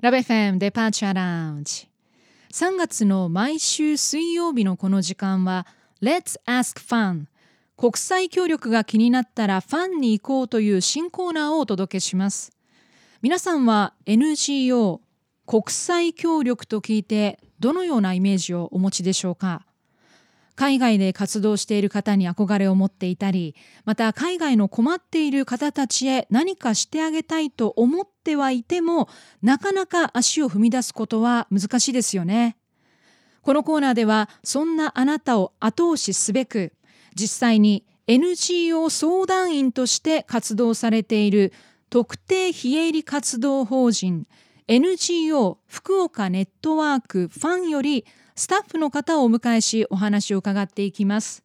ラベフェムデパーチャーラウンジ。3月の毎週水曜日のこの時間は Let's Ask Fun 国際協力が気になったらファンに行こうという新コーナーをお届けします。皆さんは NGO 国際協力と聞いてどのようなイメージをお持ちでしょうか？海外で活動している方に憧れを持っていたりまた海外の困っている方たちへ何かしてあげたいと思ってはいてもなかなか足を踏み出すことは難しいですよね。このコーナーではそんなあなたを後押しすべく実際に NGO 相談員として活動されている特定非営利活動法人 NGO 福岡ネットワークファンよりスタッフの方をお迎えしお話を伺っていきます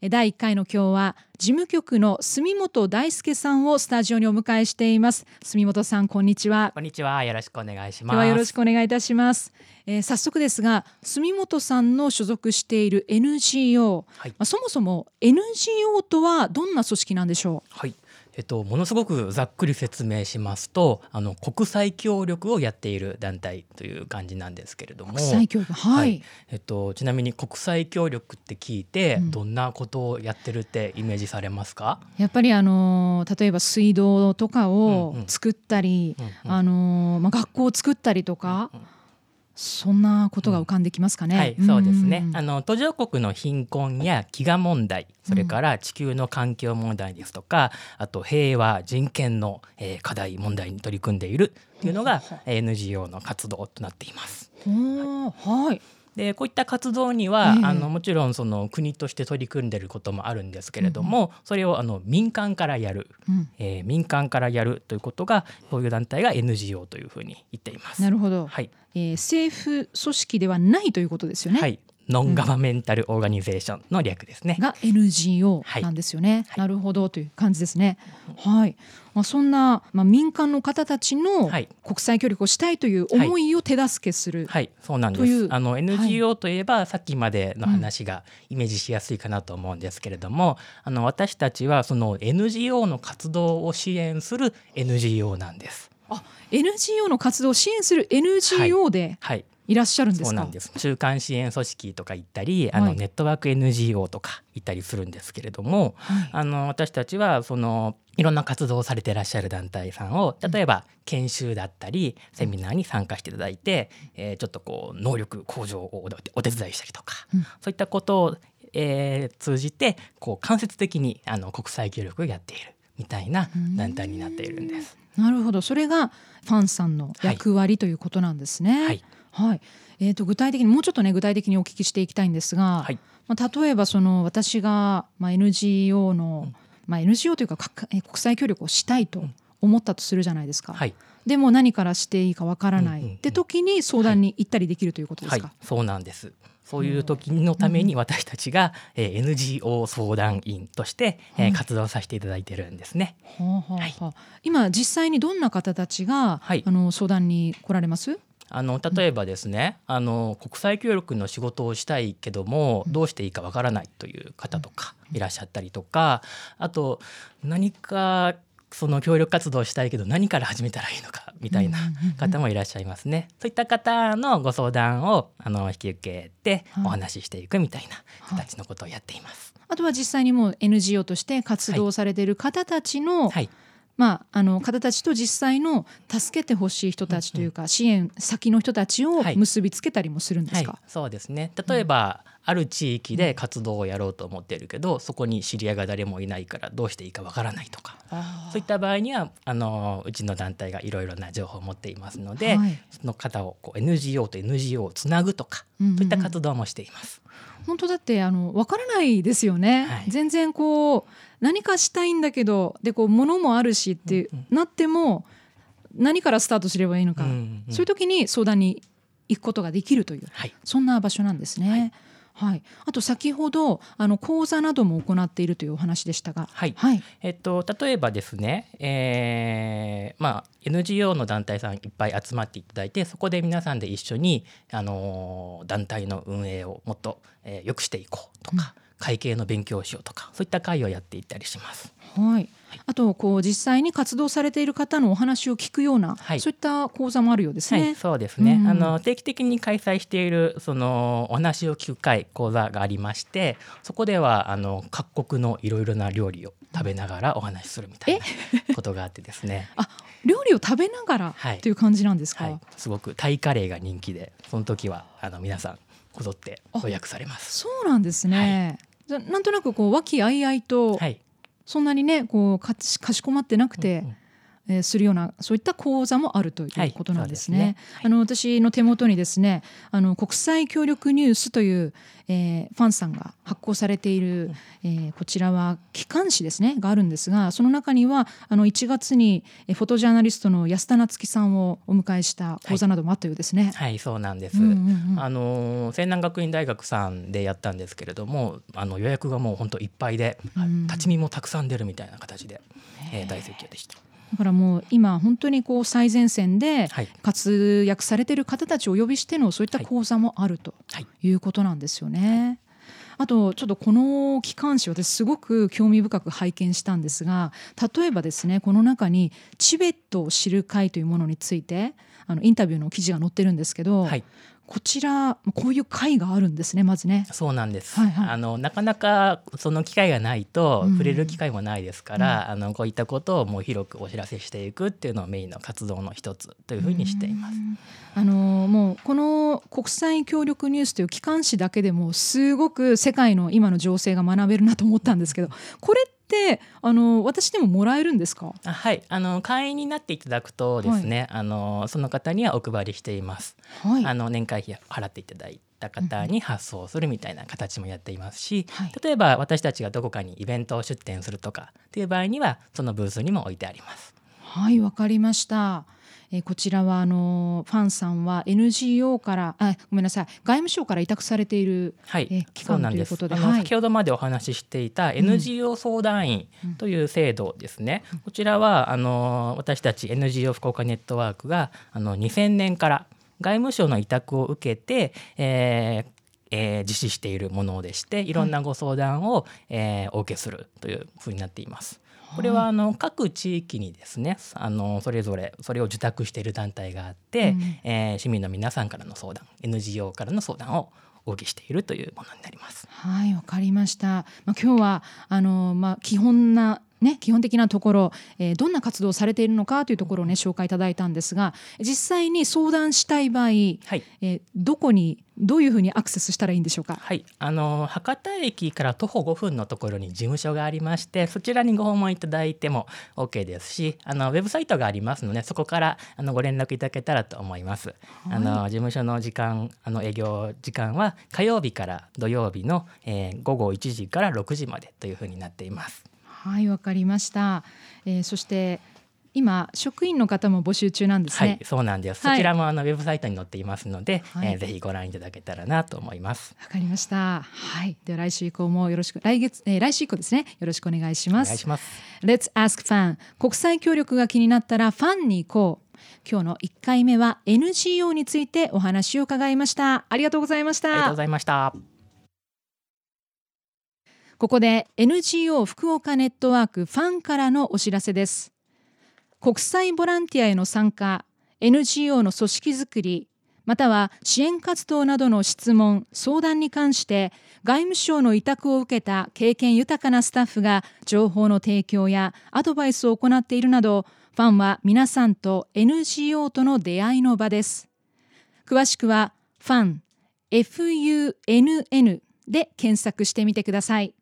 第1回の今日は事務局の住本大輔さんをスタジオにお迎えしています。住本さんこんにちは。こんにちは。よろしくお願いします。よろしくお願いいたします、えー、早速ですが住本さんの所属している NGO、はい、まあ、そもそも NGO とはどんな組織なんでしょう？はいえっと、ものすごくざっくり説明しますとあの国際協力をやっている団体という感じなんですけれども。国際協力、はい、はい、えっと、ちなみに国際協力って聞いて、うん、どんなことをやってるってイメージされますか？やっぱりあの例えば水道とかを作ったり、うんうん、あのまあ、学校を作ったりとか。うんうんそんなことが浮かんできますかね。はい、そうですね。あの途上国の貧困や飢餓問題、それから地球の環境問題ですとか、あと平和人権の、えー、課題問題に取り組んでいるというのが NGO の活動となっています。はい。でこういった活動には、えー、あのもちろんその国として取り組んでいることもあるんですけれども、うん、それをあの民間からやる、うん、えー、民間からやるということがそういう団体が NGO というふうに言っています。なるほど、はい。えー、政府組織ではないということですよね。はいノンガバメンタルオーガニゼーションの略ですね。が NGO なんですよね。はい、なるほどという感じですね。はい。まあそんなまあ民間の方たちの国際協力をしたいという思いを手助けする、はい、はい、そうなんです。あの NGO といえば、さっきまでの話がイメージしやすいかなと思うんですけれども、うん、あの私たちはその NGO の活動を支援する NGO なんです。あ、NGO の活動を支援する NGO で、はい、はいいらっしゃるんですか？中間支援組織とか行ったり、あのネットワーク NGO とか行ったりするんですけれども、はい、あの私たちはそのいろんな活動をされていらっしゃる団体さんを例えば研修だったりセミナーに参加していただいて、えー、ちょっとこう能力向上をお手伝いしたりとか、うん、そういったことを、えー、通じてこう間接的にあの国際協力をやっているみたいな団体になっているんです。なるほど。それがファンさんの役割、はい、ということなんですね。はいはい、えーと、具体的にもうちょっとね具体的にお聞きしていきたいんですが、はい、まあ、例えばその私が、まあ、NGO の、うん、まあ、NGO というか国際協力をしたいと思ったとするじゃないですか。はい、でも何からしていいかわからない、うんうん、って時に相談に行ったりできるということですか、はい、そうなんです。そういう時のために私たちが、えー、NGO 相談員として、えー、活動させていただいてるんですね。はあはあ、今実際にどんな方たちが、はい、あの相談に来られます？あの例えばですね、あの国際協力の仕事をしたいけどもどうしていいかわからないという方とかいらっしゃったりとかあと何かその協力活動をしたいけど何から始めたらいいのかみたいな方もいらっしゃいますね。そういった方のご相談をあの引き受けてお話ししていくみたいな形のことをやっています。あとは実際にもう NGO として活動されている方たちの、はいはいまあ、あの方たちと実際の助けてほしい人たちというか、支援先の人たちを結びつけたりもするんですか、はい。はい、そうですね。例えば、うん、ある地域で活動をやろうと思ってるけどそこに知り合いが誰もいないからどうしていいかわからないとか。そういった場合にはあのうちの団体がいろいろな情報を持っていますので、はい、その方をこう NGO と NGO をつなぐとか、うんうん、そういった活動もしています。本当だってあの分からないですよね、はい、全然こう何かしたいんだけどでこう物もあるしってなっても何からスタートすればいいのか、うんうん、そういう時に相談に行くことができるという、はい、そんな場所なんですね。はい。はい、あと先ほどあの講座なども行っているというお話でしたが、はい、はい、えっと、例えばですね、えーまあ、NGO の団体さんいっぱい集まっていただいてそこで皆さんで一緒に、あの団体の運営をもっと、えー、良くしていこうとか、うん、会計の勉強をしようとかそういった会をやっていったりします。はい。あとこう実際に活動されている方のお話を聞くような、はい、そういった講座もあるようですね。はい、そうですね、うん、あの定期的に開催しているそのお話を聞く会講座がありましてそこではあの各国のいろいろな料理を食べながらお話しするみたいなことがあってですね。あ料理を食べながらとい。う感じなんですか、はい、すごくタイカレーが人気でその時はあの皆さんこぞって予約されます。そうなんですね、なんとなくこう和気あいあいと、はい、そんなにねこうかしこまってなくて、うんうんえー、するようなそういった講座もあるということなんですね。はい、すねはい、あの私の手元にですねあの国際協力ニュースという、えー、ファンさんが発行されている、えー、こちらは機関誌ですねがあるんですがその中にはあの1月にフォトジャーナリストの安田夏樹さんをお迎えした講座などもあったようですね。はい、はい、そうなんです。うんうんうん、あの西南学院大学さんでやったんですけれどもあの予約がもう本当いっぱいで、うん、立ち見もたくさん出るみたいな形で、えー、大盛況でした。だからもう今本当にこう最前線で活躍されている方たちをお呼びしてのそういった講座もあるとい。うことなんですよね。あとちょっとこの機関誌私すごく興味深く拝見したんですが例えばですねこの中にチベットを知る会というものについてあのインタビューの記事が載ってるんですけど、はい、こちらこういう会があるんですねまずね。そうなんです。はいはい、あのなかなかその機会がないと触れる機会もないですから、うん、あのこういったことをもう広くお知らせしていくっていうのをメインの活動の一つというふうにしています。あのもうこの国際協力ニュースという機関誌だけでもすごく世界の今の情勢が学べるなと思ったんですけど、これってあの私でももらえるんですか？あはい。あの会員になっていただくとですね、はい、あのその方にはお配りしています、はい、あの年会費払っていただいた方に発送するみたいな形もやっていますし、うんはい、例えば私たちがどこかにイベントを出展するとかっていう場合にはそのブースにも置いてありますはいわかりました。えー、こちらはあのファンさんは NGO からあごめんなさい外務省から委託されている、はい、えー、機関ということではい、先ほどまでお話ししていた NGO 相談員という制度ですね、うん、こちらはあの私たち NGO 福岡ネットワークがあの2000年から外務省の委託を受けて、えーえー、実施しているものでしていろんなご相談を、はい、えー、お受けするというふうになっています。これはあの各地域にですねあのそれぞれそれを受託している団体があって、うん、えー、市民の皆さんからの相談 NGO からの相談をお受けしているというものになります。はいわかりました。まあ、今日はあの、まあ、基本なね、基本的なところ、えー、どんな活動をされているのかというところをね紹介いただいたんですが実際に相談したい場合、はい、えー、どこにどういうふうにアクセスしたらいいんでしょうか？はい、あの博多駅から徒歩5分のところに事務所がありまして、そちらにご訪問いただいても OK ですし、あのウェブサイトがありますので、そこからあのご連絡いただけたらと思います。はい、あの事務所の時間、あの営業時間は火曜日から土曜日の、えー、午後1時から6時までというふうになっています。はい、わかりました。えー、そして今職員の方も募集中なんですね。はい、そうなんです。はい、そちらもあのウェブサイトに載っていますので、はい、えー、ぜひご覧いただけたらなと思います。わかりました。はい、では来週以降もよろしく来月、えー、来週以降ですね、よろしくお願いします。お願いします。Let's Ask Fan 国際協力が気になったらファンに行こう。今日の1回目は NGO についてお話を伺いました。ありがとうございました。ありがとうございました。ここで NGO 福岡ネットワークファンからのお知らせです。国際ボランティアへの参加 NGO の組織づくりまたは支援活動などの質問相談に関して外務省の委託を受けた経験豊かなスタッフが情報の提供やアドバイスを行っているなどファンは皆さんと NGO との出会いの場です詳しくはファン FUNN で検索してみてください